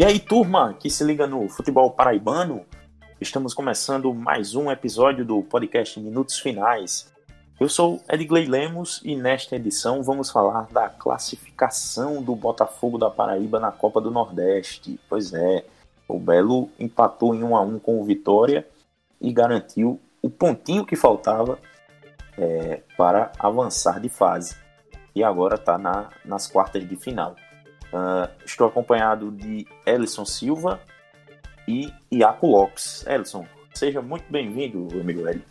E aí, turma que se liga no futebol paraibano, estamos começando mais um episódio do podcast Minutos Finais. Eu sou Edgley Lemos e nesta edição vamos falar da classificação do Botafogo da Paraíba na Copa do Nordeste. Pois é, o Belo empatou em 1 a 1 com o Vitória e garantiu o pontinho que faltava é, para avançar de fase. E agora está na, nas quartas de final. Uh, estou acompanhado de Ellison Silva e Iaco Lopes. Ellison, seja muito bem-vindo, amigo Eli.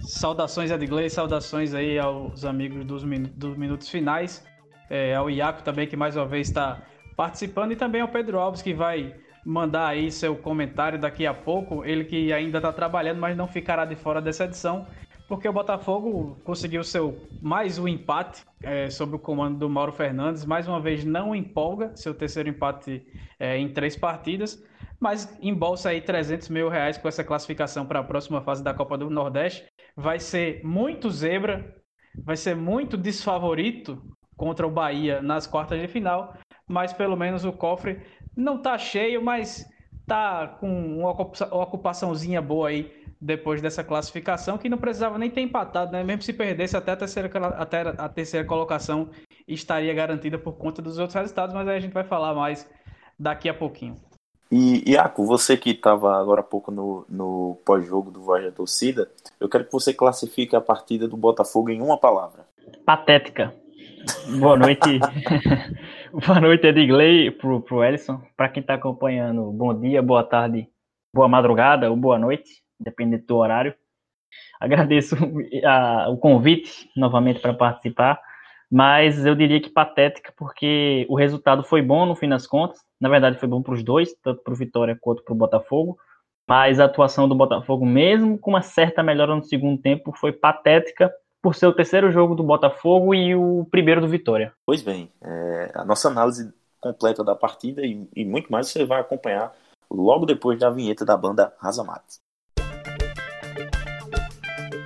Saudações, Edgley, saudações aí aos amigos dos, min dos minutos finais, é, ao Iaco também, que mais uma vez está participando, e também ao Pedro Alves, que vai mandar aí seu comentário daqui a pouco. Ele que ainda está trabalhando, mas não ficará de fora dessa edição porque o Botafogo conseguiu seu mais um empate é, sob o comando do Mauro Fernandes. Mais uma vez não empolga, seu terceiro empate é, em três partidas, mas embolsa aí 300 mil reais com essa classificação para a próxima fase da Copa do Nordeste. Vai ser muito zebra, vai ser muito desfavorito contra o Bahia nas quartas de final, mas pelo menos o cofre não está cheio, mas tá com uma ocupaçãozinha boa aí depois dessa classificação, que não precisava nem ter empatado, né? Mesmo se perdesse até a terceira, até a terceira colocação estaria garantida por conta dos outros resultados, mas aí a gente vai falar mais daqui a pouquinho. E, Iaco, você que estava agora há pouco no, no pós-jogo do Voz da Torcida, eu quero que você classifique a partida do Botafogo em uma palavra. Patética. Boa noite. boa noite, Edgley, pro, pro Ellison. Para quem está acompanhando, bom dia, boa tarde, boa madrugada ou boa noite dependendo do horário. Agradeço a, o convite novamente para participar, mas eu diria que patética, porque o resultado foi bom no fim das contas. Na verdade, foi bom para os dois, tanto para o Vitória quanto para o Botafogo. Mas a atuação do Botafogo, mesmo com uma certa melhora no segundo tempo, foi patética por ser o terceiro jogo do Botafogo e o primeiro do Vitória. Pois bem, é, a nossa análise completa da partida e, e, muito mais você vai acompanhar logo depois da vinheta da banda Razamates.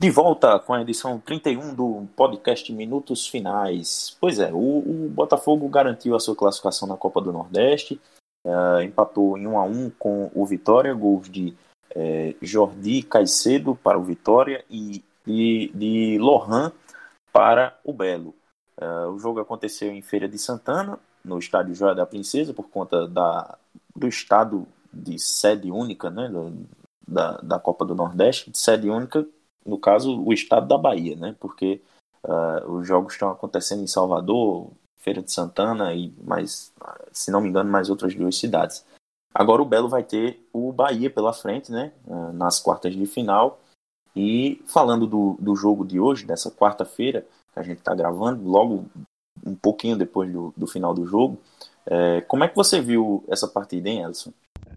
De volta com a edição 31 do podcast Minutos Finais. Pois é, o, o Botafogo garantiu a sua classificação na Copa do Nordeste, uh, empatou em 1 a 1 com o Vitória, gols de uh, Jordi Caicedo para o Vitória e de, de Lohan para o Belo. Uh, o jogo aconteceu em Feira de Santana, no estádio Joia da Princesa, por conta da, do estado de sede única né, da, da Copa do Nordeste, de sede única no caso, o estado da Bahia, né? Porque uh, os jogos estão acontecendo em Salvador, Feira de Santana e mais, se não me engano, mais outras duas cidades. Agora o Belo vai ter o Bahia pela frente, né? Uh, nas quartas de final. E falando do, do jogo de hoje, dessa quarta-feira, que a gente está gravando, logo um pouquinho depois do, do final do jogo, é, como é que você viu essa partida, hein, Elson?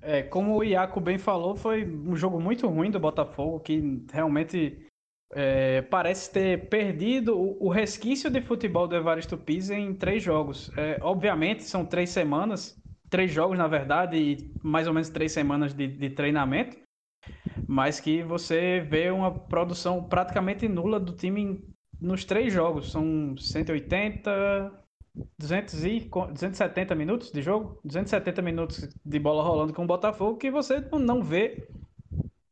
É, como o Iaco bem falou, foi um jogo muito ruim do Botafogo, que realmente é, parece ter perdido o, o, resquício de futebol do Evaristo Pisa em três jogos. É, obviamente, são três semanas, três jogos, na verdade, e mais ou menos três semanas de, de treinamento, mas que você vê uma produção praticamente nula do time nos três jogos. São 180, 200 e 270 minutos de jogo, 270 minutos de bola rolando com o Botafogo, que você não vê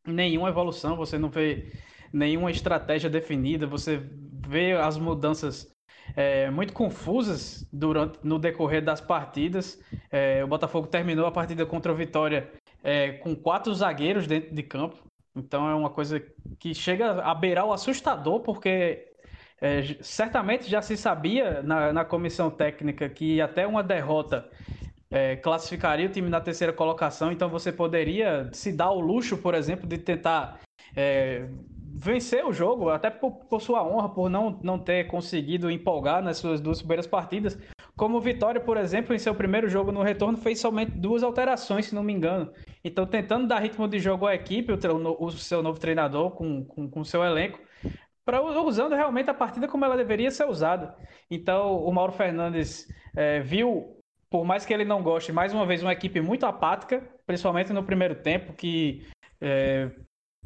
nenhuma evolução, você não vê nenhuma estratégia definida, você vê as mudanças é, muito confusas durante no decorrer das partidas. É, o Botafogo terminou a partida contra o Vitória é, com quatro zagueiros dentro de campo. Então é uma coisa que chega a beirar o assustador, porque é, certamente já se sabia na, na comissão técnica que até uma derrota é, classificaria o time na terceira colocação, então você poderia se dar o luxo, por exemplo, de tentar é, vencer o jogo, até por, por, sua honra, por não, não ter conseguido empolgar nas suas duas primeiras partidas, Como o Vitória, por exemplo, em seu primeiro jogo no retorno, fez somente duas alterações, se não me engano. Então, tentando dar ritmo de jogo à equipe, o, o seu novo treinador, com com, com seu elenco, pra, usando realmente a partida como ela deveria ser usada. Então, o Mauro Fernandes é, viu, por mais que ele não goste, mais uma vez uma equipe muito apática, principalmente no primeiro tempo, que é,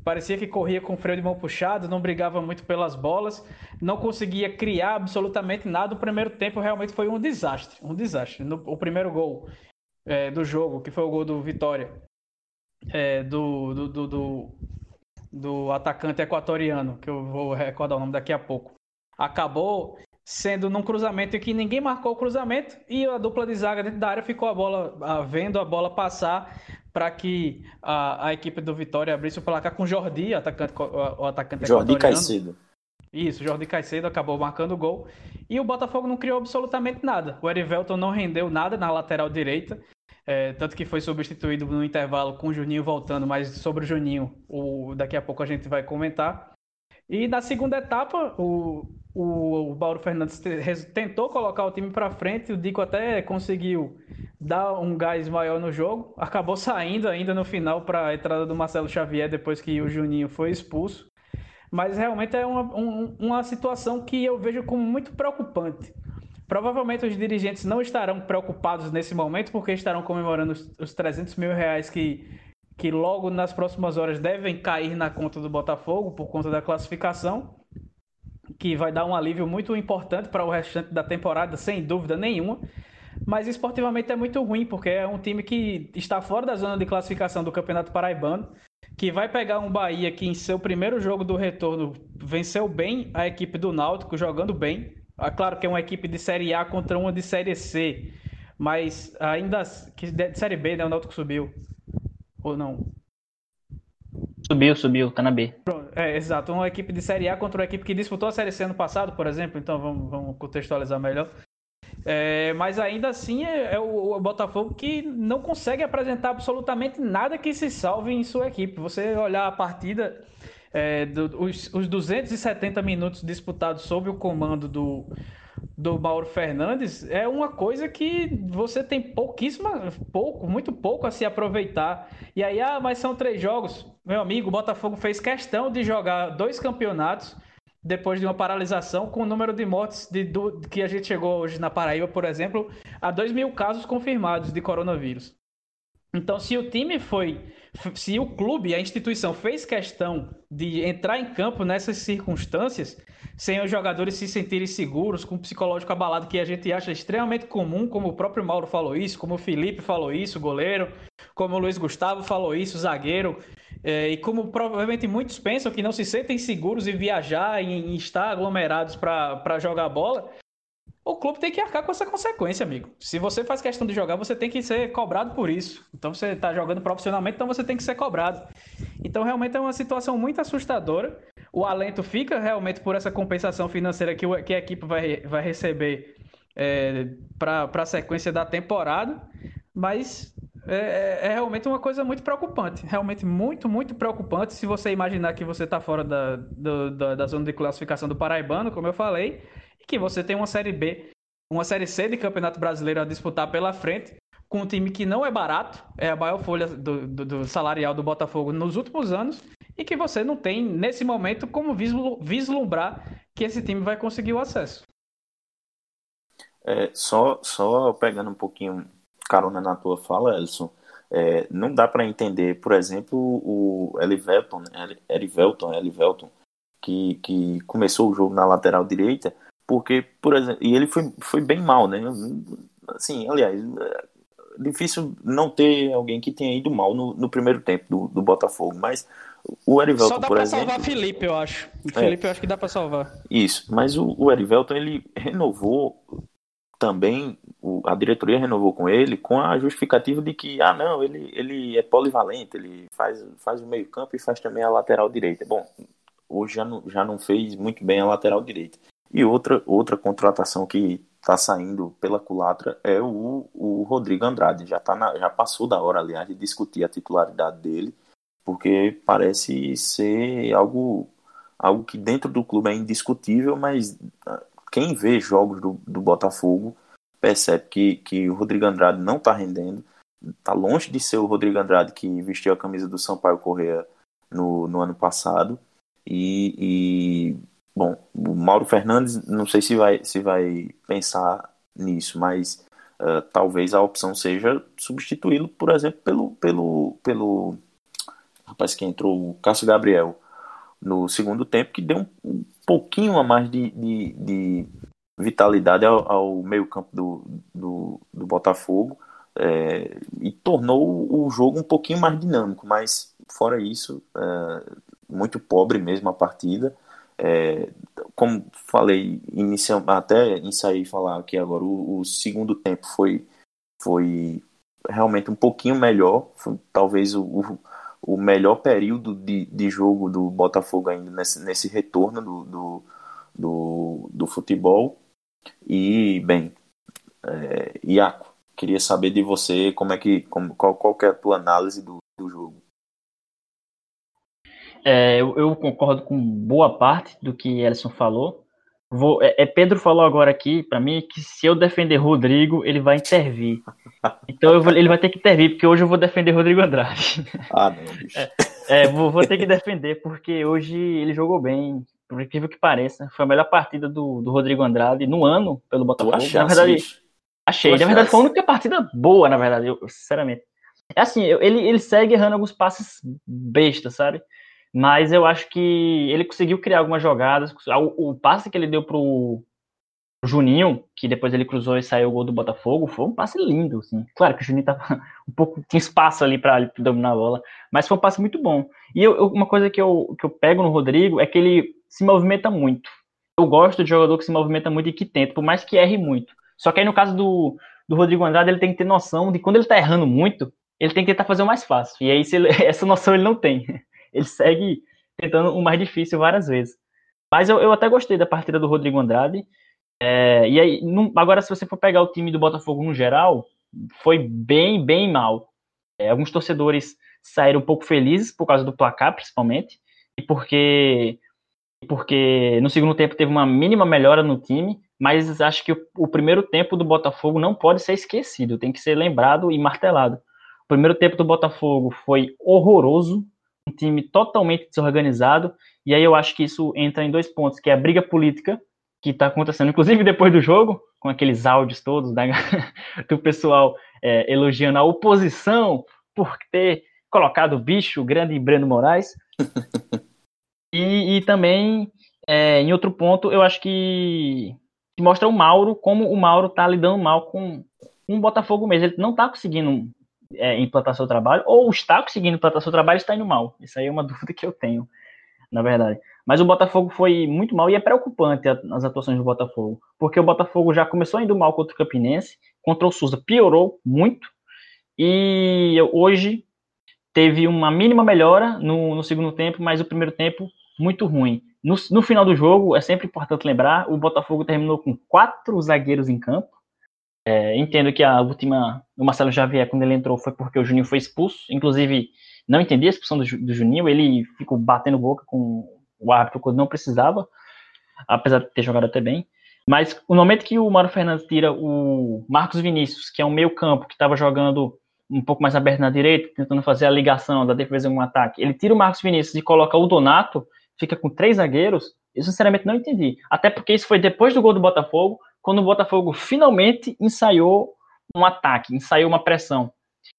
Parecia que corria com freio de mão puxado, não brigava muito pelas bolas, não conseguia criar absolutamente nada. O primeiro tempo realmente foi um desastre, um desastre. No, o primeiro gol é, do jogo, que foi o gol do Vitória, é, do, do, do, do, do atacante equatoriano, que eu vou recordar o nome daqui a pouco, acabou sendo num cruzamento em que ninguém marcou o cruzamento e a dupla de zaga dentro da área ficou a bola vendo a bola passar para que a, a, equipe do Vitória abrisse o placar com Jordi, atacante, o atacante Jordi Caicedo. Isso, Jordi Caicedo acabou marcando o gol. E o Botafogo não criou absolutamente nada. O Erivelton não rendeu nada na lateral direita. É, tanto que foi substituído no intervalo com o Juninho voltando, mas sobre o Juninho, o, daqui a pouco a gente vai comentar. E na segunda etapa, o, o, o Bauro Fernandes tentou colocar o time para frente, o Dico até conseguiu dar um gás maior no jogo, acabou saindo ainda no final para a entrada do Marcelo Xavier depois que o Juninho foi expulso. Mas realmente é uma, um, uma situação que eu vejo como muito preocupante. Provavelmente os dirigentes não estarão preocupados nesse momento porque estarão comemorando os, os 300 mil reais que, que logo nas próximas horas devem cair na conta do Botafogo por conta da classificação que vai dar um alívio muito importante para o restante da temporada, sem dúvida nenhuma. Mas esportivamente é muito ruim, porque é um time que está fora da zona de classificação do Campeonato Paraibano, que vai pegar um Bahia que em seu primeiro jogo do retorno venceu bem a equipe do Náutico, jogando bem. É claro que é uma equipe de Série A contra uma de Série C, mas ainda que de Série B, né? O Náutico subiu. Ou não? Subiu, subiu, tá na B. É, exato. Uma equipe de Série A contra uma equipe que disputou a Série C ano passado, por exemplo. Então vamos, vamos contextualizar melhor. É, mas ainda assim é, é o, o, Botafogo que não consegue apresentar absolutamente nada que se salve em sua equipe. Você olhar a partida, é, do, os, os 270 minutos disputados sob o comando do, do Mauro Fernandes é uma coisa que você tem pouquíssima, pouco, muito pouco a se aproveitar. E aí, ah, mas são três jogos. Meu amigo, o Botafogo fez questão de jogar dois campeonatos depois de uma paralisação com o número de mortes de, do, que a gente chegou hoje na Paraíba, por exemplo, a 2 mil casos confirmados de coronavírus. Então, se o time foi, se o clube, a instituição fez questão de entrar em campo nessas circunstâncias, sem os jogadores se sentirem seguros, com o psicológico abalado, que a gente acha extremamente comum, como o próprio Mauro falou isso, como o Felipe falou isso, goleiro, como o Luiz Gustavo falou isso, zagueiro, é, e como provavelmente muitos pensam que não se sentem seguros em viajar, em, em estar aglomerados para jogar bola, o clube tem que arcar com essa consequência, amigo. Se você faz questão de jogar, você tem que ser cobrado por isso. Então você está jogando profissionalmente, então você tem que ser cobrado. Então realmente é uma situação muito assustadora. O alento fica realmente por essa compensação financeira que, o, que a equipe vai, vai receber é, para a sequência da temporada, mas é, é, realmente uma coisa muito preocupante. Realmente muito, muito preocupante se você imaginar que você está fora da, do, da, da zona de classificação do Paraibano, como eu falei que você tem uma Série B, uma Série C de Campeonato Brasileiro a disputar pela frente, com um time que não é barato, é a maior folha do, do, do salarial do Botafogo nos últimos anos, e que você não tem, nesse momento, como vislumbrar que esse time vai conseguir o acesso. É, só, só pegando um pouquinho carona na tua fala, Elson, é, não dá para entender, por exemplo, o Elivelton, né? Elivelton, Elivelton que, que começou o jogo na lateral direita, porque, por exemplo, e ele foi, foi bem mal, né? Assim, aliás, é difícil não ter alguém que tenha ido mal no, no primeiro tempo do, do Botafogo, mas o Erivelton, por exemplo... Só dá pra salvar Felipe, eu acho. O é, Felipe eu acho que dá pra salvar. Isso, mas o, o Erivelton, ele renovou também, o, a diretoria renovou com ele com a justificativa de que, ah, não, ele, ele é polivalente, ele faz, faz o meio campo e faz também a lateral direita. Bom, hoje já não, já não fez muito bem a lateral direita. E outra, outra contratação que está saindo pela culatra é o, o Rodrigo Andrade. Já, tá na, já passou da hora, aliás, de discutir a titularidade dele, porque parece ser algo, algo que dentro do clube é indiscutível, mas ah, quem vê jogos do, do Botafogo percebe que, que o Rodrigo Andrade não está rendendo, está longe de ser o Rodrigo Andrade que vestiu a camisa do Sampaio Correia no, no ano passado. E, e, bom, o Mauro Fernandes, não sei se vai, se vai pensar nisso, mas uh, talvez a opção seja substituí-lo, por exemplo, pelo, pelo, pelo rapaz que entrou, o Cássio Gabriel, no segundo tempo, que deu um, um pouquinho a mais de, de, de vitalidade ao, ao meio-campo do, do, do, Botafogo é, e tornou o jogo um pouquinho mais dinâmico, mas fora isso, é, muito pobre mesmo a partida. É, como falei inicial, até ensaiei falar aqui agora, o, o, segundo tempo foi, foi realmente um pouquinho melhor, foi, talvez o, o melhor período de, de jogo do Botafogo ainda nesse, nesse retorno do, do, do, do futebol. E, bem, é, Iaco, queria saber de você como é que, como, qual, qual é a tua análise do. É, eu, eu, concordo com boa parte do que Ellison falou. Vou, é, é Pedro falou agora aqui para mim que se eu defender Rodrigo, ele vai intervir. Então vou, ele vai ter que intervir, porque hoje eu vou defender Rodrigo Andrade. Ah, não, bicho. É, é vou, vou, ter que defender, porque hoje ele jogou bem, por incrível que pareça. Foi a melhor partida do, do Rodrigo Andrade no ano pelo Botafogo. na verdade, achei. Na verdade, foi a única partida boa, na verdade, eu, sinceramente. É assim, ele, ele segue errando alguns passes bestas, sabe? Mas eu acho que ele conseguiu criar algumas jogadas. O, passe que ele deu pro Juninho, que depois ele cruzou e saiu o gol do Botafogo, foi um passe lindo, assim. Claro que o Juninho tava um pouco, tinha espaço ali para dominar a bola, mas foi um passe muito bom. E eu, uma coisa que eu, que eu pego no Rodrigo é que ele se movimenta muito. Eu gosto de jogador que se movimenta muito e que tenta, por mais que erre muito. Só que aí no caso do, do Rodrigo Andrade, ele tem que ter noção de quando ele tá errando muito, ele tem que tentar fazer o mais fácil. E aí ele, essa noção ele não tem ele segue tentando o mais difícil várias vezes. Mas eu, eu até gostei da partida do Rodrigo Andrade. É, e aí, agora, se você for pegar o time do Botafogo no geral, foi bem, bem mal. É, alguns torcedores saíram um pouco felizes por causa do placar, principalmente, e porque, porque no segundo tempo teve uma mínima melhora no time, mas acho que o, o primeiro tempo do Botafogo não pode ser esquecido, tem que ser lembrado e martelado. O primeiro tempo do Botafogo foi horroroso, um time totalmente desorganizado, e aí eu acho que isso entra em dois pontos, que é a briga política, que está acontecendo, inclusive depois do jogo, com aqueles áudios todos da, do pessoal é, elogiando a oposição por ter colocado o bicho, o grande Breno Moraes. e, e, também, é, em outro ponto, eu acho que, que, mostra o Mauro, como o Mauro está lidando mal com, o Botafogo mesmo. Ele não está conseguindo é, implantar seu trabalho, ou está conseguindo implantar seu trabalho e está indo mal. Isso aí é uma dúvida que eu tenho, na verdade. Mas o Botafogo foi muito mal e é preocupante as atuações do Botafogo, porque o Botafogo já começou indo mal contra o Campinense, contra o Souza piorou muito, e hoje teve uma mínima melhora no, no segundo tempo, mas o primeiro tempo muito ruim. No, no, final do jogo, é sempre importante lembrar, o Botafogo terminou com quatro zagueiros em campo, é, entendo que a última, o Marcelo Xavier, quando ele entrou, foi porque o Juninho foi expulso. Inclusive, não entendi a expulsão do, do Juninho, ele ficou batendo boca com o árbitro quando não precisava, apesar de ter jogado até bem. Mas no momento que o Mário Fernandes tira o Marcos Vinícius, que é um meio-campo que estava jogando um pouco mais aberto na direita, tentando fazer a ligação da defesa com um ataque, ele tira o Marcos Vinícius e coloca o Donato, fica com três zagueiros. Eu sinceramente não entendi. Até porque isso foi depois do gol do Botafogo, quando o Botafogo finalmente ensaiou um ataque, ensaiou uma pressão.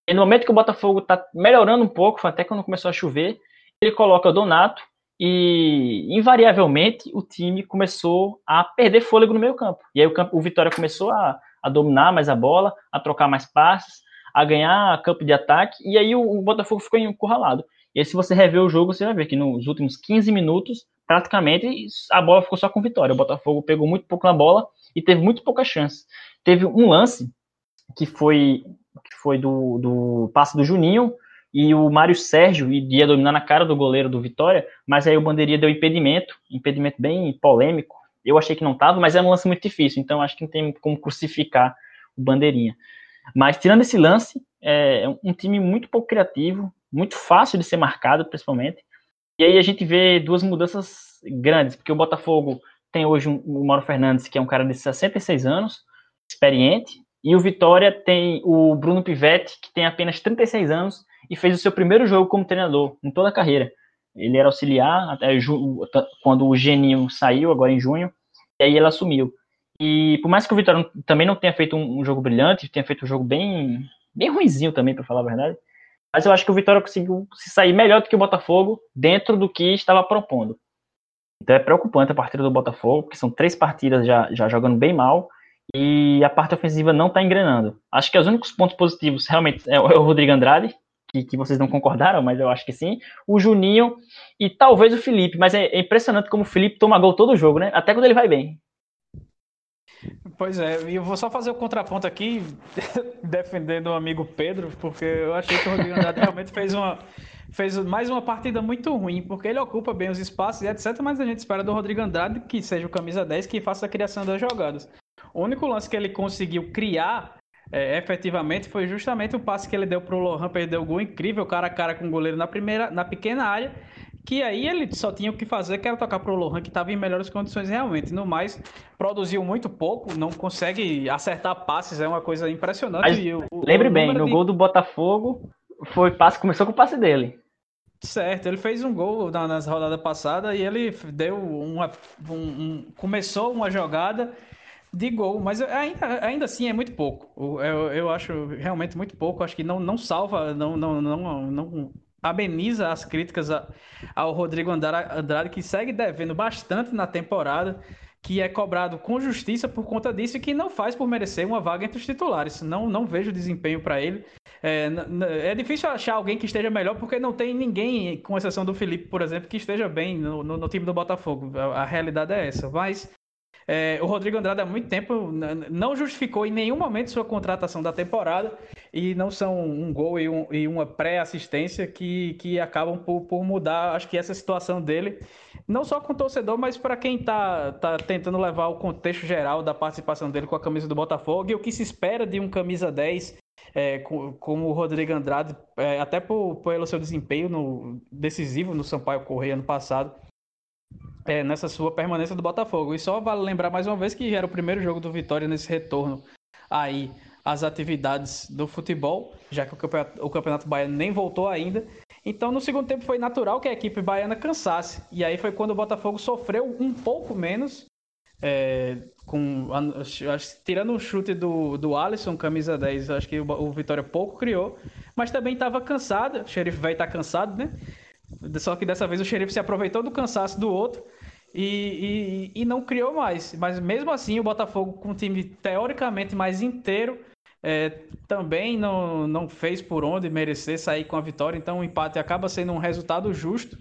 E no momento que o Botafogo está melhorando um pouco, até quando começou a chover, ele coloca Donato e invariavelmente o time começou a perder fôlego no meio campo. E aí o, campo, o Vitória começou a, a dominar mais a bola, a trocar mais passes, a ganhar campo de ataque, e aí o, o Botafogo ficou encurralado. E aí, se você rever o jogo, você vai ver que nos últimos 15 minutos, praticamente, a bola ficou só com vitória. O Botafogo pegou muito pouco na bola e teve muito pouca chance. Teve um lance que foi que foi do, do passe do Juninho e o Mário Sérgio ia dominar na cara do goleiro do Vitória, mas aí o Bandeirinha deu impedimento, impedimento bem polêmico. Eu achei que não estava, mas é um lance muito difícil, então acho que não tem como crucificar o Bandeirinha. Mas tirando esse lance, é um time muito pouco criativo, muito fácil de ser marcado, principalmente. E aí a gente vê duas mudanças grandes, porque o Botafogo tem hoje o Mauro Fernandes, que é um cara de 66 anos, experiente, e o Vitória tem o Bruno Pivetti, que tem apenas 36 anos e fez o seu primeiro jogo como treinador em toda a carreira. Ele era auxiliar até quando o Geninho saiu, agora em junho, e aí ele assumiu. E por mais que o Vitória também não tenha feito um, jogo brilhante, tenha feito um jogo bem, bem ruizinho também, para falar a verdade, mas eu acho que o Vitória conseguiu se sair melhor do que o Botafogo dentro do que estava propondo. Então é preocupante a partida do Botafogo, porque são três partidas já, já jogando bem mal e a parte ofensiva não está engrenando. Acho que os únicos pontos positivos realmente é o é Rodrigo Andrade, que, que, vocês não concordaram, mas eu acho que sim. O Juninho e talvez o Felipe, mas é, é impressionante como o Felipe toma gol todo jogo, né? Até quando ele vai bem. Pois é, e eu vou só fazer o contraponto aqui, defendendo o amigo Pedro, porque eu achei que o Rodrigo Andrade realmente fez uma, fez mais uma partida muito ruim, porque ele ocupa bem os espaços e etc, mas a gente espera do Rodrigo Andrade que seja o camisa 10 que faça a criação das jogadas. O único lance que ele conseguiu criar é, efetivamente foi justamente o passe que ele deu pro Lohan, perdeu o gol incrível, cara a cara com o goleiro na primeira, na pequena área, que aí ele só tinha o que fazer, que era tocar pro Lohan, que estava em melhores condições realmente. No mais, produziu muito pouco, não consegue acertar passes, é uma coisa impressionante. Mas, o, lembre o bem, no de... gol do Botafogo, foi passe, começou com o passe dele. Certo, ele fez um gol na, nas rodadas passadas e ele deu uma. Um, um, começou uma jogada de gol, mas ainda, ainda assim é muito pouco. Eu, eu acho realmente muito pouco. Acho que não, não salva, não, não, não, não ameniza as críticas ao Rodrigo Andrade, que segue devendo bastante na temporada, que é cobrado com justiça por conta disso e que não faz por merecer uma vaga entre os titulares. Não, não vejo desempenho para ele. É, é, difícil achar alguém que esteja melhor porque não tem ninguém, com exceção do Felipe, por exemplo, que esteja bem no, no, no time do Botafogo. A, a, realidade é essa. Mas é, o Rodrigo Andrade há muito tempo não justificou em nenhum momento sua contratação da temporada e não são um gol e, um, e uma pré-assistência que, que acabam por, por, mudar, acho que essa situação dele, não só com o torcedor, mas para quem está tá tentando levar o contexto geral da participação dele com a camisa do Botafogo e o que se espera de um camisa 10 é, como o Rodrigo Andrade, é, até por, pelo seu desempenho no, decisivo no Sampaio Correia ano passado é, nessa sua permanência do Botafogo. E só vale lembrar mais uma vez que era o primeiro jogo do Vitória nesse retorno aí às atividades do futebol, já que o campeonato, o campeonato baiano nem voltou ainda. Então, no segundo tempo, foi natural que a equipe baiana cansasse. E aí foi quando o Botafogo sofreu um pouco menos, é, com, acho, tirando um chute do, do Alisson, camisa 10, acho que o, o Vitória pouco criou, mas também estava cansado. O xerife vai estar tá cansado, né? Só que dessa vez o xerife se aproveitou do cansaço do outro e, e, e, não criou mais. Mas mesmo assim, o Botafogo, com um time teoricamente mais inteiro, é, também não, não fez por onde merecer sair com a vitória. Então, o empate acaba sendo um resultado justo.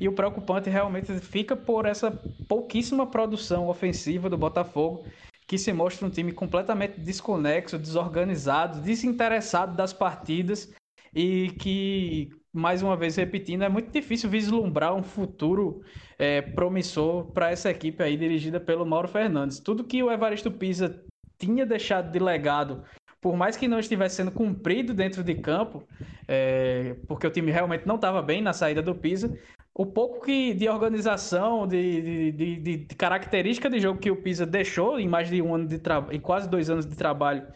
E o preocupante realmente fica por essa pouquíssima produção ofensiva do Botafogo, que se mostra um time completamente desconexo, desorganizado, desinteressado das partidas e que mais uma vez repetindo, é muito difícil vislumbrar um futuro é, promissor para essa equipe aí dirigida pelo Mauro Fernandes. Tudo que o Evaristo Pisa tinha deixado de legado, por mais que não estivesse sendo cumprido dentro de campo, é, porque o time realmente não estava bem na saída do Pisa, o pouco que de organização, de, de, de, de, característica de jogo que o Pisa deixou em mais de um ano de trabalho, em quase dois anos de trabalho,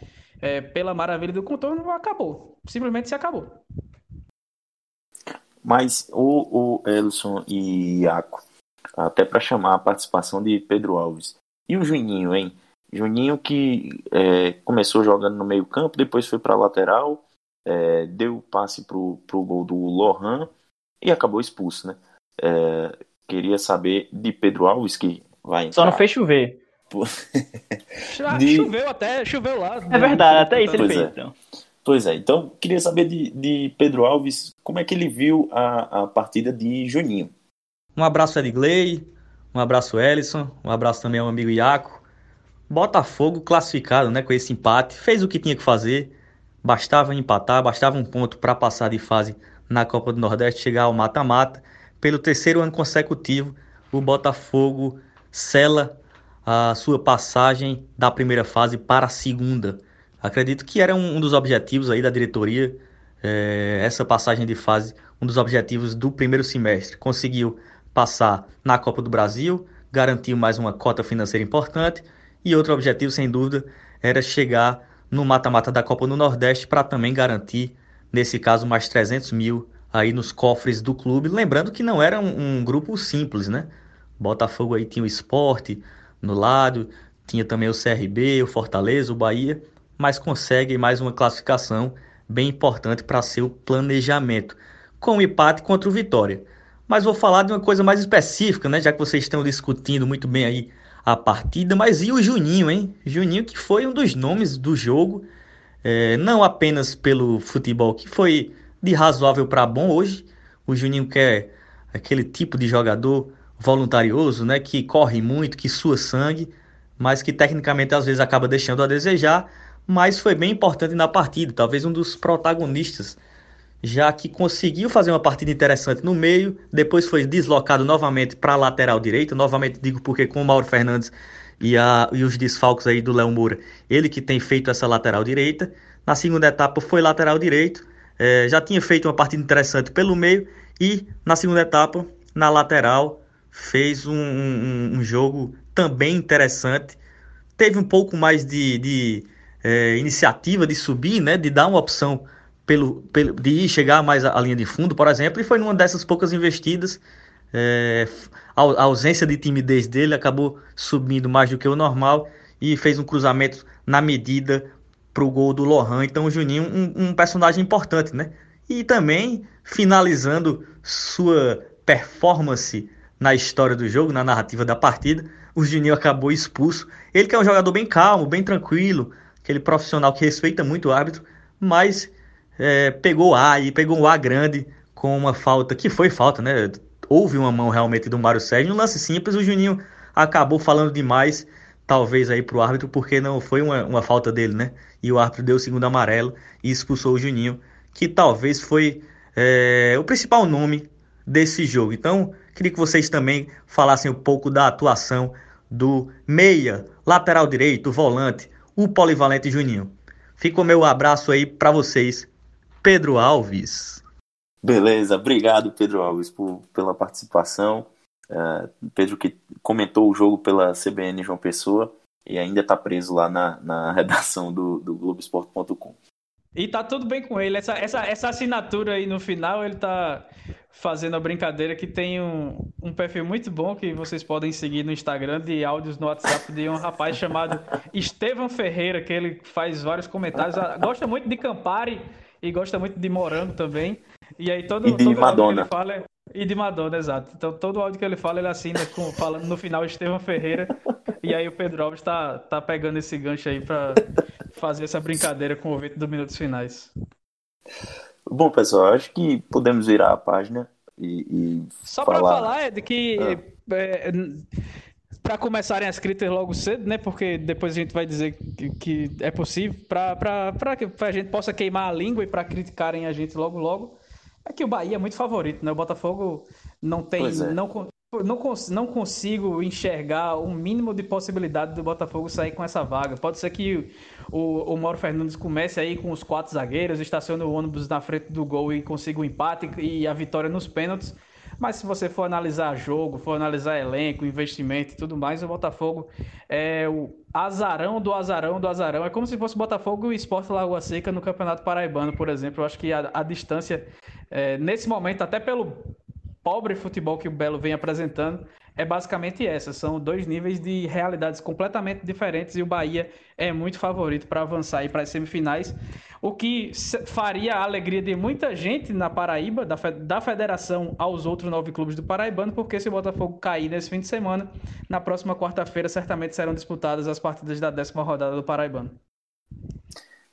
é, pela maravilha do contorno, acabou. Simplesmente se acabou. Mas o, o Elson e Iaco, até para chamar a participação de Pedro Alves. E o Juninho, hein? Juninho que é, começou jogando no meio campo, depois foi para lateral, é, deu passe pro, pro gol do Lohan e acabou expulso, né? É, queria saber de Pedro Alves, que vai entrar... Só não fez chover. de... Choveu até, choveu lá. É verdade, até isso ele fez, é. então. Pois é, então queria saber de, de Pedro Alves como é que ele viu a, a partida de Juninho. Um abraço Edgley, um abraço Ellison, um abraço também ao amigo Iaco. Botafogo classificado né, com esse empate, fez o que tinha que fazer, bastava empatar, bastava um ponto para passar de fase na Copa do Nordeste, chegar ao mata-mata. Pelo terceiro ano consecutivo, o Botafogo sela a sua passagem da primeira fase para a segunda. Acredito que era um, dos objetivos aí da diretoria, é, essa passagem de fase, um dos objetivos do primeiro semestre. Conseguiu passar na Copa do Brasil, garantiu mais uma cota financeira importante e outro objetivo, sem dúvida, era chegar no mata-mata da Copa do Nordeste para também garantir, nesse caso, mais 300 mil aí nos cofres do clube. Lembrando que não era um, um grupo simples, né? Botafogo aí tinha o esporte no lado, tinha também o CRB, o Fortaleza, o Bahia, mas consegue mais uma classificação bem importante para seu planejamento, com o empate contra o Vitória. Mas vou falar de uma coisa mais específica, né? Já que vocês estão discutindo muito bem aí a partida, mas e o Juninho, hein? Juninho que foi um dos nomes do jogo, é, não apenas pelo futebol, que foi de razoável para bom hoje. O Juninho que é aquele tipo de jogador voluntarioso, né? Que corre muito, que sua sangue, mas que tecnicamente às vezes acaba deixando a desejar, mas foi bem importante na partida, talvez um dos protagonistas, já que conseguiu fazer uma partida interessante no meio, depois foi deslocado novamente para a lateral direita, novamente digo porque com o Mauro Fernandes e, a, e os desfalques aí do Léo Moura, ele que tem feito essa lateral direita, na segunda etapa foi lateral direito, é, já tinha feito uma partida interessante pelo meio e na segunda etapa, na lateral, fez um, um, um jogo também interessante. Teve um pouco mais de, de é, iniciativa de subir, né, de dar uma opção pelo, pelo, de ir chegar mais à linha de fundo, por exemplo, e foi numa dessas poucas investidas. É, a, a, ausência de timidez dele acabou subindo mais do que o normal e fez um cruzamento na medida para o gol do Lohan. Então, o Juninho, um, um personagem importante, né? E também finalizando sua performance na história do jogo, na narrativa da partida, o Juninho acabou expulso. Ele que é um jogador bem calmo, bem tranquilo, aquele profissional que respeita muito o árbitro, mas é, pegou A e pegou um A grande com uma falta, que foi falta, né? Houve uma mão realmente do Mário Sérgio. Um lance simples, o Juninho acabou falando demais, talvez aí pro árbitro, porque não foi uma, uma falta dele, né? E o árbitro deu o segundo amarelo e expulsou o Juninho, que talvez foi é, o principal nome desse jogo. Então, queria que vocês também falassem um pouco da atuação do meia, lateral direito, volante, o polivalente Juninho. Fica o meu abraço aí para vocês, Pedro Alves. Beleza, obrigado Pedro Alves por, pela participação. Uh, Pedro que comentou o jogo pela CBN João Pessoa e ainda está preso lá na, na redação do, do Globoesporte.com. E tá tudo bem com ele. Essa, essa, essa assinatura aí no final, ele tá fazendo a brincadeira que tem um, um perfil muito bom que vocês podem seguir no Instagram de áudios no WhatsApp de um rapaz chamado Estevam Ferreira, que ele faz vários comentários. Ah, gosta muito de Campari e gosta muito de morango também. E aí todo, e de todo Madonna. que ele fala é... E de Madonna, exato. Então todo áudio que ele fala, ele assina com, falando no final Estevam Ferreira. E aí o Pedro Alves tá, tá pegando esse gancho aí pra fazer essa brincadeira com o ouvinte dos minutos finais. Bom, pessoal, acho que podemos virar a página e, e Só falar... para falar, é de que ah. é, para começarem as críticas logo cedo, né? Porque depois a gente vai dizer que, que é possível para que a gente possa queimar a língua e para criticarem a gente logo logo. É que o Bahia é muito favorito, né? O Botafogo não tem, é. não, não, cons não consigo enxergar um mínimo de possibilidade do Botafogo sair com essa vaga. Pode ser que o, o Mauro Fernandes comece aí com os quatro zagueiros, estacione o ônibus na frente do gol e consiga o um empate e a vitória nos pênaltis. Mas se você for analisar jogo, for analisar elenco, investimento e tudo mais, o Botafogo é o azarão do azarão do azarão. É como se fosse o Botafogo e o Esporte Lagoa Seca no Campeonato Paraibano, por exemplo. Eu acho que a, a distância, é, nesse momento, até pelo pobre futebol que o Belo vem apresentando é basicamente essa. São dois níveis de realidades completamente diferentes e o Bahia é muito favorito para avançar para as semifinais. O que faria a alegria de muita gente na Paraíba, da, da federação aos outros nove clubes do Paraibano, porque se o Botafogo cair nesse fim de semana, na próxima quarta-feira certamente serão disputadas as partidas da décima rodada do Paraibano.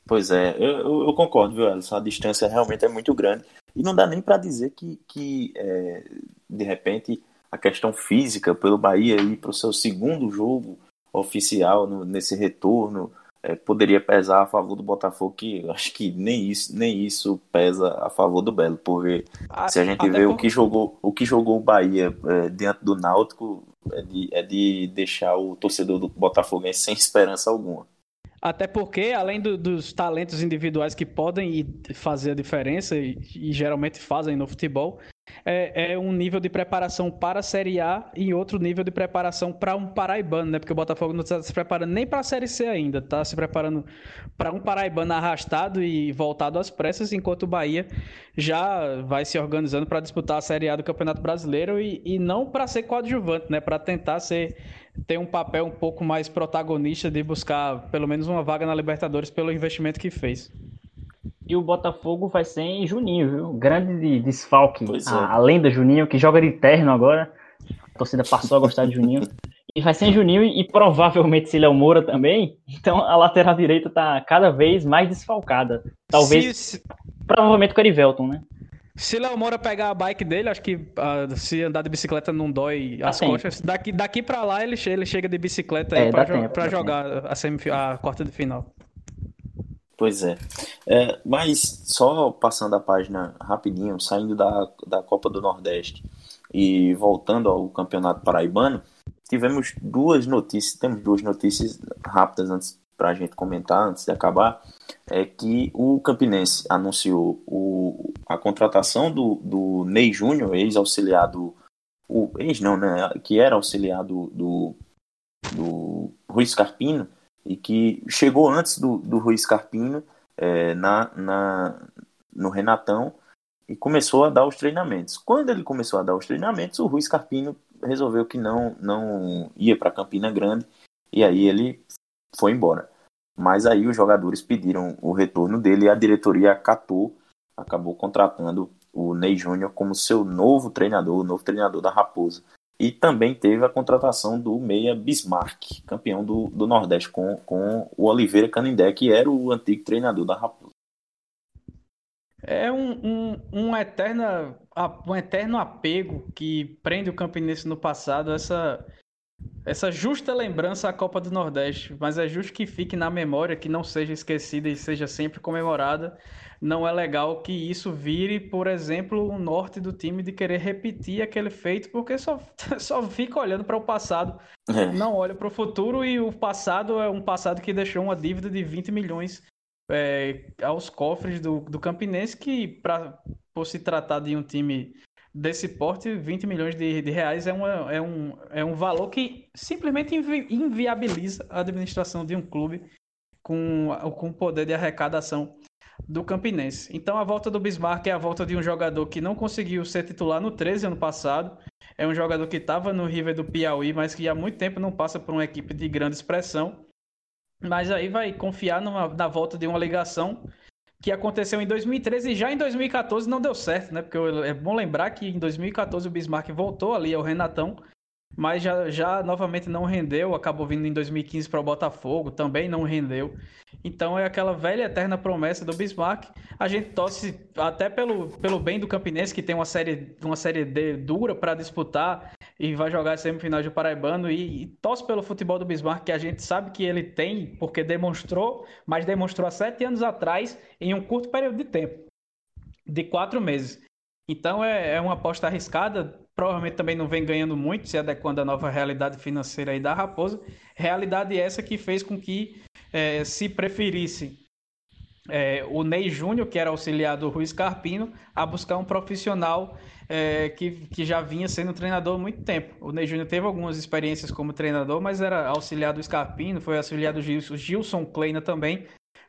Pois é, eu, eu concordo, viu, Alisson? A distância realmente é muito grande. E não dá nem para dizer que, que é, de repente, a questão física pelo Bahia ir para o seu segundo jogo oficial no, nesse retorno é, poderia pesar a favor do Botafogo, que eu acho que nem isso, nem isso pesa a favor do Belo, porque a, se a gente vê o que jogou o que jogou o Bahia é, diante do Náutico é de, é de deixar o torcedor do Botafoguense sem esperança alguma. Até porque, além do, dos talentos individuais que podem fazer a diferença, e, e, geralmente fazem no futebol, é, é, um nível de preparação para a Série A e outro nível de preparação para um paraibano, né? Porque o Botafogo não está se preparando nem para a Série C ainda, está se preparando para um paraibano arrastado e voltado às pressas, enquanto o Bahia já vai se organizando para disputar a Série A do Campeonato Brasileiro e, e não para ser coadjuvante, né? Para tentar ser ter um papel um pouco mais protagonista de buscar pelo menos uma vaga na Libertadores pelo investimento que fez. E o Botafogo vai ser em Juninho, viu? Grande desfalque. É. A, a, lenda Juninho, que joga de terno agora. A torcida passou a gostar de Juninho. E vai ser em Juninho e, e provavelmente Léo Moura também. Então a lateral direita tá cada vez mais desfalcada. Talvez. Se, Provavelmente com o Erivelton, né? Se Léo Moura pegar a bike dele, acho que uh, se andar de bicicleta não dói as costas. Daqui, daqui pra lá ele, ele chega de bicicleta é, aí pra, tempo, pra jogar a, semif a quarta de final. Pois é. é. Mas só passando a página rapidinho, saindo da, da Copa do Nordeste e voltando ao Campeonato Paraibano, tivemos duas notícias, temos duas notícias rápidas antes para a gente comentar, antes de acabar, é que o Campinense anunciou o, a contratação do, do Ney Júnior, ex-auxiliar do. O, ex não, né? Que era auxiliar do, do, do Rui Scarpino, e que chegou antes do, do Rui Scarpino é, na, na, no Renatão e começou a dar os treinamentos. Quando ele começou a dar os treinamentos, o Rui Scarpino resolveu que não, não ia para Campina Grande e aí ele foi embora. Mas aí os jogadores pediram o retorno dele e a diretoria acatou, acabou contratando o Ney Júnior como seu novo treinador, o novo treinador da Raposa. E também teve a contratação do Meia Bismarck, campeão do, do Nordeste, com, com o Oliveira Canindé, que era o antigo treinador da Raposa. É um, um, um, eterna, um eterno apego que prende o Campinense no passado, essa, essa justa lembrança à Copa do Nordeste. Mas é justo que fique na memória, que não seja esquecida e seja sempre comemorada não é legal que isso vire, por exemplo, o norte do time de querer repetir aquele feito, porque só, só fica olhando para o passado, é. não olha para o futuro, e o passado é um passado que deixou uma dívida de 20 milhões é, aos cofres do, do Campinense, que pra, por se tratar de um time desse porte, 20 milhões de, de reais é, uma, é, um, é um valor que simplesmente invi, inviabiliza a administração de um clube com, com poder de arrecadação do Campinense. Então a volta do Bismarck é a volta de um jogador que não conseguiu ser titular no 13 ano passado. É um jogador que estava no River do Piauí, mas que há muito tempo não passa por uma equipe de grande expressão. Mas aí vai confiar numa, na volta de uma ligação que aconteceu em 2013 e já em 2014 não deu certo, né? Porque é bom lembrar que em 2014 o Bismarck voltou ali ao Renatão mas já, já novamente não rendeu, acabou vindo em 2015 para o Botafogo, também não rendeu. Então é aquela velha eterna promessa do Bismarck. A gente torce até pelo, pelo bem do Campinense, que tem uma série, uma série D dura para disputar e vai jogar a semifinal de Paraibano. E, e torce pelo futebol do Bismarck, que a gente sabe que ele tem, porque demonstrou, mas demonstrou há sete anos atrás, em um curto período de tempo de quatro meses. Então é, é uma aposta arriscada, provavelmente também não vem ganhando muito, se adequando à nova realidade financeira aí da Raposa. Realidade essa que fez com que é, se preferisse é, o Ney Júnior, que era auxiliar do Rui Carpino, a buscar um profissional é, que, que já vinha sendo treinador há muito tempo. O Ney Júnior teve algumas experiências como treinador, mas era auxiliar do Scarpino, foi auxiliar do Gilson, Gilson Kleina também.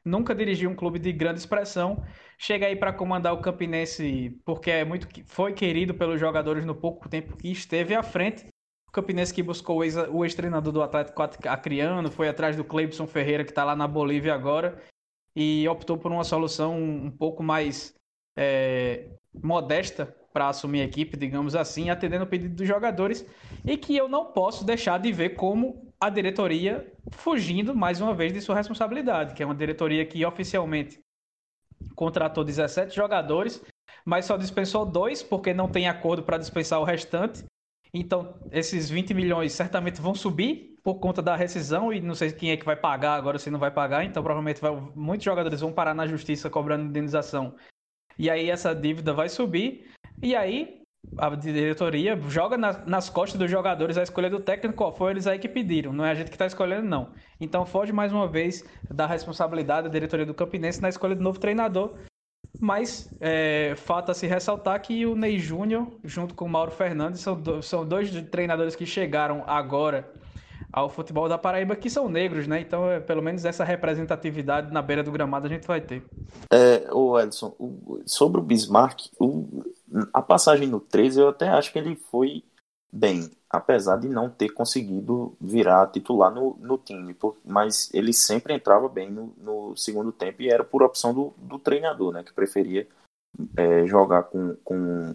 Nunca dirigiu um clube de grande expressão chega aí para comandar o Campinense porque é muito foi querido pelos jogadores no pouco tempo que esteve à frente. O Campinense que buscou o ex-treinador do Atlético Acreano, foi atrás do Cleibson Ferreira que está lá na Bolívia agora e optou por uma solução um pouco mais é, modesta para assumir a equipe, digamos assim, atendendo o pedido dos jogadores e que eu não posso deixar de ver como a diretoria fugindo mais uma vez de sua responsabilidade, que é uma diretoria que oficialmente contratou 17 jogadores, mas só dispensou dois porque não tem acordo para dispensar o restante. Então, esses 20 milhões certamente vão subir por conta da rescisão e não sei quem é que vai pagar agora, se não vai pagar. Então, provavelmente vai, muitos jogadores vão parar na justiça cobrando indenização. E aí essa dívida vai subir. E aí a diretoria joga na, nas costas dos jogadores a escolha do técnico, qual foi eles aí que pediram, não é a gente que está escolhendo, não. Então foge mais uma vez da responsabilidade da diretoria do Campinense na escolha do novo treinador. Mas é, falta se ressaltar que o Ney Júnior, junto com o Mauro Fernandes, são, do, são dois treinadores que chegaram agora ao futebol da Paraíba que são negros, né? Então, é, pelo menos essa representatividade na beira do gramado a gente vai ter. É, o Edson, sobre o Bismarck, o, a passagem no 13 eu até acho que ele foi bem, apesar de não ter conseguido virar titular no, no time, por, mas ele sempre entrava bem no, no, segundo tempo e era por opção do, do treinador, né? Que preferia é, jogar com, com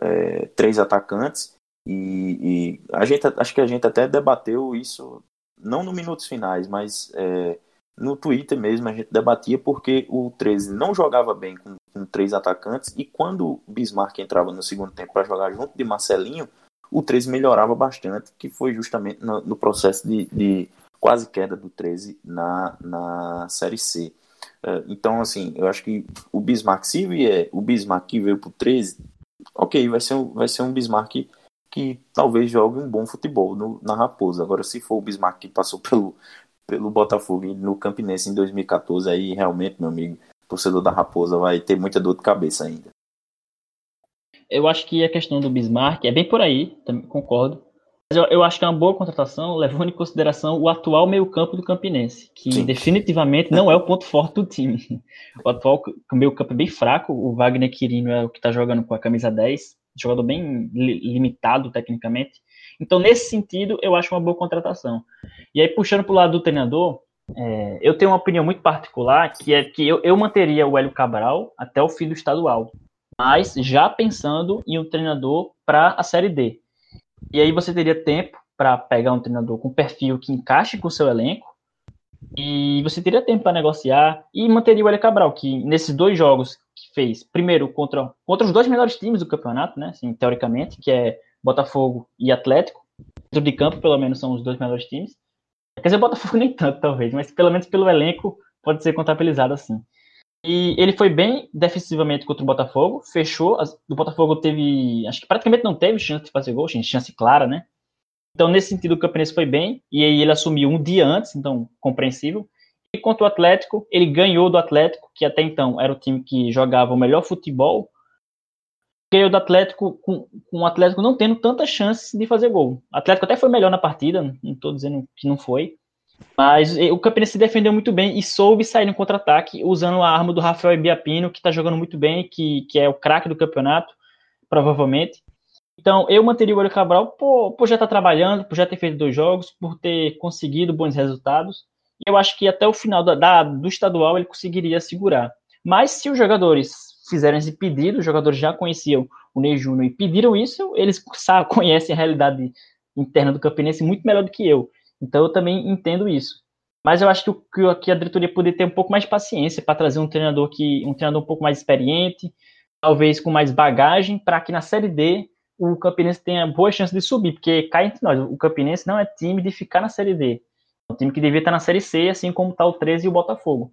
é, três atacantes e, e, a gente acho que a gente até debateu isso não no minutos finais, mas é, no Twitter mesmo a gente debatia porque o 13 não jogava bem com, com três atacantes e quando Bismarck entrava no segundo tempo para jogar junto de Marcelinho, o 13 melhorava bastante, que foi justamente no, no processo de, de, quase queda do 13 na, na Série C. Uh, então, assim, eu acho que o Bismarck, se vier o Bismarck que veio para o 13, ok, vai ser, um, vai ser um Bismarck que talvez jogue um bom futebol no, na Raposa. Agora, se for o Bismarck que passou pelo, pelo Botafogo no Campinense em 2014, aí realmente, meu amigo, torcedor da Raposa vai ter muita dor de cabeça ainda. Eu acho que a questão do Bismarck é bem por aí, também concordo. Mas eu, eu acho que é uma boa contratação, levando em consideração o atual meio-campo do Campinense, que Sim. definitivamente não é o ponto forte do time. O atual meio-campo é bem fraco, o Wagner Quirino é o que está jogando com a camisa 10, jogador bem limitado tecnicamente. Então, nesse sentido, eu acho uma boa contratação. E aí, puxando para o lado do treinador, é, eu tenho uma opinião muito particular, que é que eu, eu manteria o Hélio Cabral até o fim do estadual, mas já pensando em um treinador para a Série D. E aí você teria tempo para pegar um treinador com perfil que encaixe com o seu elenco, e você teria tempo para negociar e manteria o Hélio Cabral, que nesses dois jogos que fez, primeiro contra, contra os dois melhores times do campeonato, né, assim, teoricamente, que é Botafogo e Atlético, dentro de campo, pelo menos, são os dois melhores times. Quer dizer, Botafogo nem tanto, talvez, mas pelo menos pelo elenco pode ser contabilizado assim. E ele foi bem defensivamente contra o Botafogo, fechou. O Botafogo teve, acho que praticamente não teve chance de fazer gol, chance clara, né? Então, nesse sentido, o Campinense foi bem, e aí ele assumiu um dia antes, então compreensível. E contra o Atlético, ele ganhou do Atlético, que até então era o time que jogava o melhor futebol. Ganhou do Atlético, com, com o Atlético não tendo tanta chance de fazer gol. O Atlético até foi melhor na partida, não estou dizendo que não foi. Mas o Campinense se defendeu muito bem e soube sair no contra-ataque usando a arma do Rafael Biapino, que está jogando muito bem, que, que é o craque do campeonato, provavelmente. Então, eu manteria o Hélio Cabral por, por já estar tá trabalhando, por já ter feito dois jogos, por ter conseguido bons resultados. E eu acho que até o final da, da, do estadual ele conseguiria segurar. Mas se os jogadores fizeram esse pedido, os jogadores já conheciam o Ney Júnior e pediram isso, eles sabe, conhecem a realidade interna do Campinense muito melhor do que eu. Então eu também entendo isso. Mas eu acho que, que a diretoria poderia ter um pouco mais de paciência para trazer um treinador que um treinador um pouco mais experiente, talvez com mais bagagem, para que na Série D o Campinense tenha boa chance de subir, porque cai entre nós, o Campinense não é time de ficar na Série D. É um time que devia estar na Série C, assim como está o 13 e o Botafogo.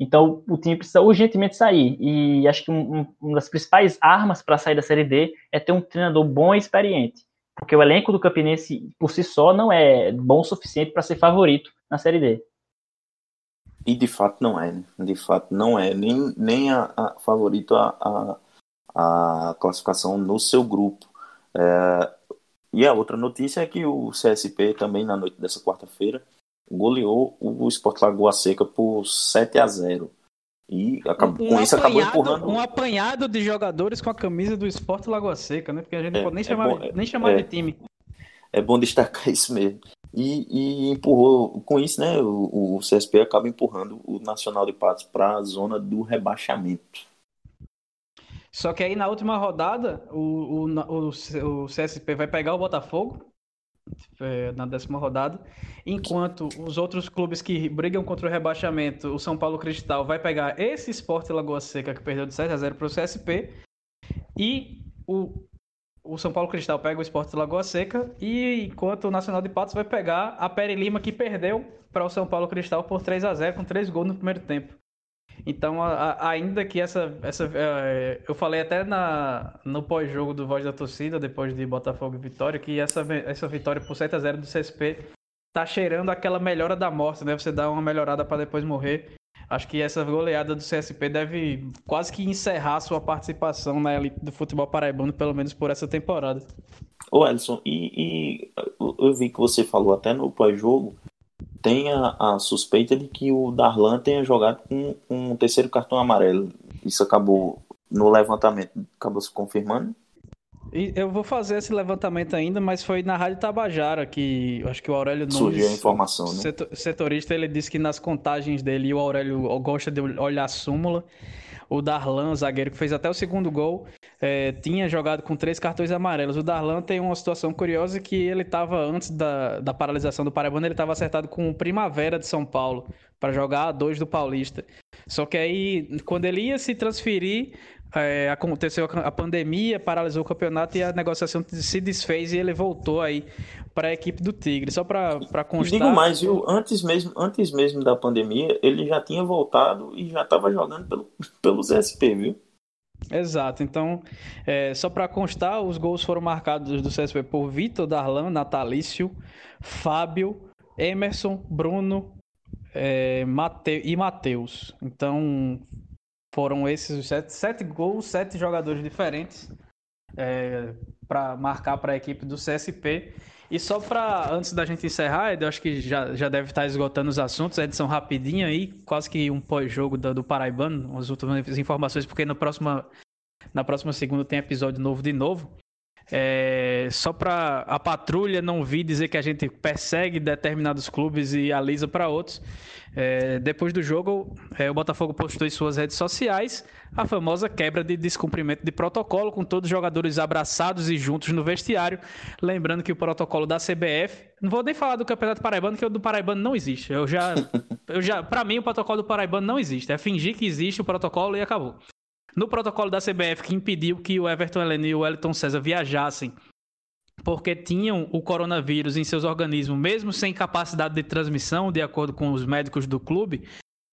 Então, o time precisa urgentemente sair. E acho que um, uma das principais armas para sair da Série D é ter um treinador bom e experiente. Porque o elenco do Campinense, por si só, não é bom o suficiente para ser favorito na Série D. E de fato não é, né? De fato não é. Nem, nem a, a favorito a, a, a classificação no seu grupo. É, e a outra notícia é que o CSP também na noite dessa quarta-feira goleou o Sport Lagoa Seca por 7 a 0 e acabou, um com isso acabou empurrando. Um apanhado de jogadores com a camisa do Sport Lagoa Seca, né? Porque a gente é, não pode nem é chamar, bom, nem chamar é, de time. É bom destacar isso mesmo. E, e empurrou, com isso, né? O, o, CSP acaba empurrando o Nacional de Patos para a zona do rebaixamento. Só que aí na última rodada, o, o, o, o CSP vai pegar o Botafogo é, na décima rodada, enquanto os outros clubes que brigam contra o rebaixamento, o São Paulo Cristal vai pegar esse Esporte Lagoa Seca que perdeu de 7 a 0 para o CSP e o, o São Paulo Cristal pega o Esporte Lagoa Seca e enquanto o Nacional de Patos vai pegar a Peri Lima que perdeu para o São Paulo Cristal por 3 a 0 com 3 gols no primeiro tempo. Então, a, a, ainda que essa. essa é, eu falei até na, no pós-jogo do Voz da Torcida, depois de Botafogo e Vitória, que essa, essa vitória por 7 a 0 do CSP tá cheirando aquela melhora da morte, né? Você dá uma melhorada para depois morrer. Acho que essa goleada do CSP deve quase que encerrar sua participação na elite do futebol paraibano, pelo menos por essa temporada. Ô Elson, e, e eu vi que você falou até no pós-jogo, tem a, a, suspeita de que o Darlan tenha jogado com, um terceiro cartão amarelo. Isso acabou no levantamento, acabou se confirmando? Eu vou fazer esse levantamento ainda, mas foi na Rádio Tabajara que acho que o Aurélio Nunes, surgiu a informação, né? Setorista, ele disse que nas contagens dele, o Aurélio gosta de olhar a súmula. O Darlan, zagueiro que fez até o segundo gol, é, tinha jogado com três cartões amarelos. O Darlan tem uma situação curiosa que ele estava, antes da, da paralisação do Paraibano, ele estava acertado com o Primavera de São Paulo para jogar a dois do Paulista. Só que aí, quando ele ia se transferir, é, aconteceu a pandemia, paralisou o campeonato e a negociação se desfez e ele voltou aí para a equipe do Tigre. Só para constar. digo mais, viu? Antes mesmo, antes mesmo da pandemia, ele já tinha voltado e já estava jogando pelo, pelos SP, viu? Exato. Então, é, só para constar, os gols foram marcados do CSP por Vitor, Darlan, Natalício, Fábio, Emerson, Bruno é, Mate e Matheus. Então, foram esses os sete, sete gols, sete jogadores diferentes é, para marcar para a equipe do CSP. E só para, antes da gente encerrar, eu acho que já, já deve estar esgotando os assuntos, a edição rapidinha aí, quase que um pós-jogo do, do Paraibano, as últimas informações, porque no próxima, na próxima segunda tem episódio novo de novo. É, só para a patrulha não vir dizer que a gente persegue determinados clubes e alisa para outros. É, depois do jogo, é, o Botafogo postou em suas redes sociais a famosa quebra de descumprimento de protocolo, com todos os jogadores abraçados e juntos no vestiário. Lembrando que o protocolo da CBF. Não vou nem falar do Campeonato Paraibano, que o do Paraibano não existe. Eu já. Eu já para mim, o protocolo do Paraibano não existe. É fingir que existe o protocolo e acabou. No protocolo da CBF, que impediu que o Everton Heleno e o Wellington César viajassem porque tinham o coronavírus em seus organismos, mesmo sem capacidade de transmissão, de acordo com os médicos do clube.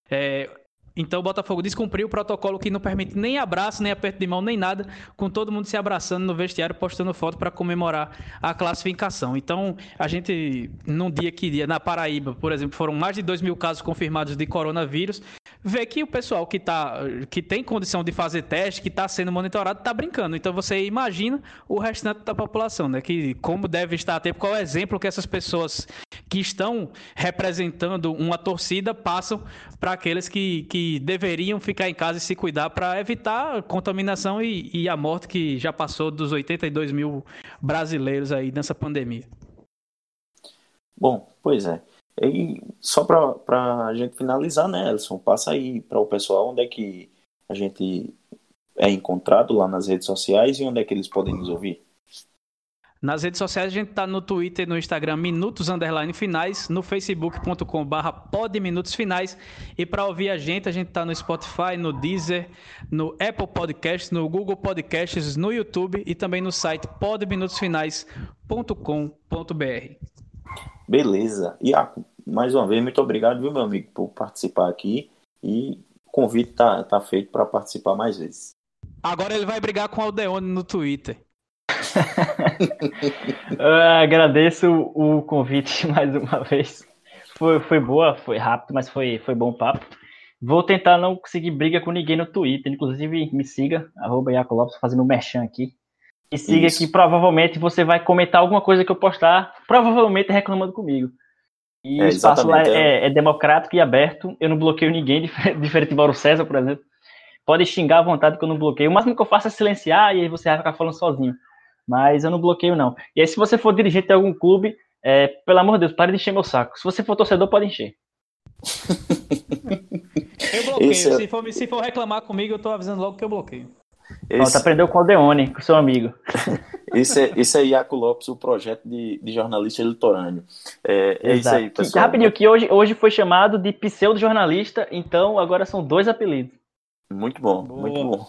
É, então o Botafogo descumpriu o protocolo que não permite nem abraço, nem aperto de mão, nem nada, com todo mundo se abraçando no vestiário, postando foto para comemorar a classificação. Então, a gente, num dia que na Paraíba, por exemplo, foram mais de 2 mil casos confirmados de coronavírus, vê que o pessoal que, tá, que tem condição de fazer teste, que está sendo monitorado, está brincando. Então você imagina o restante da população, né? Que como deve estar atento, qual é o exemplo que essas pessoas que estão representando uma torcida passam para aqueles que, que deveriam ficar em casa e se cuidar para evitar contaminação e, e a morte que já passou dos 82 mil brasileiros aí nessa pandemia. Bom, pois é. E só para a gente finalizar, né, Elson? Passa aí para o pessoal onde é que a gente é encontrado lá nas redes sociais e onde é que eles podem nos ouvir. Nas redes sociais a gente está no Twitter no Instagram Minutos Underline Finais, no facebook.com barra Minutos Finais e para ouvir a gente a gente está no Spotify, no Deezer, no Apple Podcasts, no Google Podcasts, no YouTube e também no site podminutosfinais.com.br. Beleza. Iaco, mais uma vez, muito obrigado, viu, meu amigo, por participar aqui. E o convite tá, tá feito para participar mais vezes. Agora ele vai brigar com o Aldeone no Twitter. agradeço o convite mais uma vez. Foi, foi boa, foi rápido, mas foi, foi bom papo. Vou tentar não conseguir briga com ninguém no Twitter. Inclusive, me siga, arroba Iaco Lopes, fazendo merchan aqui. E siga Isso. que provavelmente você vai comentar alguma coisa que eu postar, provavelmente reclamando comigo. E é, o espaço lá é, é, é, democrático e aberto. Eu não bloqueio ninguém, diferente de Mauro César, por exemplo. Pode xingar à vontade que eu não bloqueio. O máximo que eu faço é silenciar e aí você vai ficar falando sozinho. Mas eu não bloqueio, não. E aí, se você for dirigente de algum clube, é, pelo amor de Deus, pare de encher meu saco. Se você for torcedor, pode encher. eu bloqueio. É se, for, se for reclamar comigo, eu tô avisando logo que eu bloqueio. Esse... Ó, aprendeu com o Deone, com seu amigo. Isso é, isso é Iaco Lopes, o projeto de, de jornalista litorâneo. É, é isso aí, pessoal. Rapidinho, que hoje, hoje foi chamado de pseudo-jornalista, então agora são dois apelidos. Muito bom, Boa. muito bom.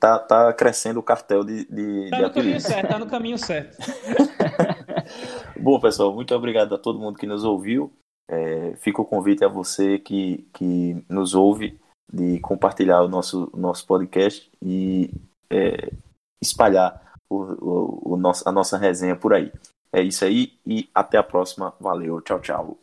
Tá, tá crescendo o cartel de, de, tá de no caminho certo, tá no caminho certo. bom, pessoal, muito obrigado a todo mundo que nos ouviu. É, fica o convite a você que, que nos ouve de compartilhar o nosso, nosso podcast e é, espalhar o, o, o nosso, a nossa resenha por aí. É isso aí e até a próxima. Valeu, tchau, tchau.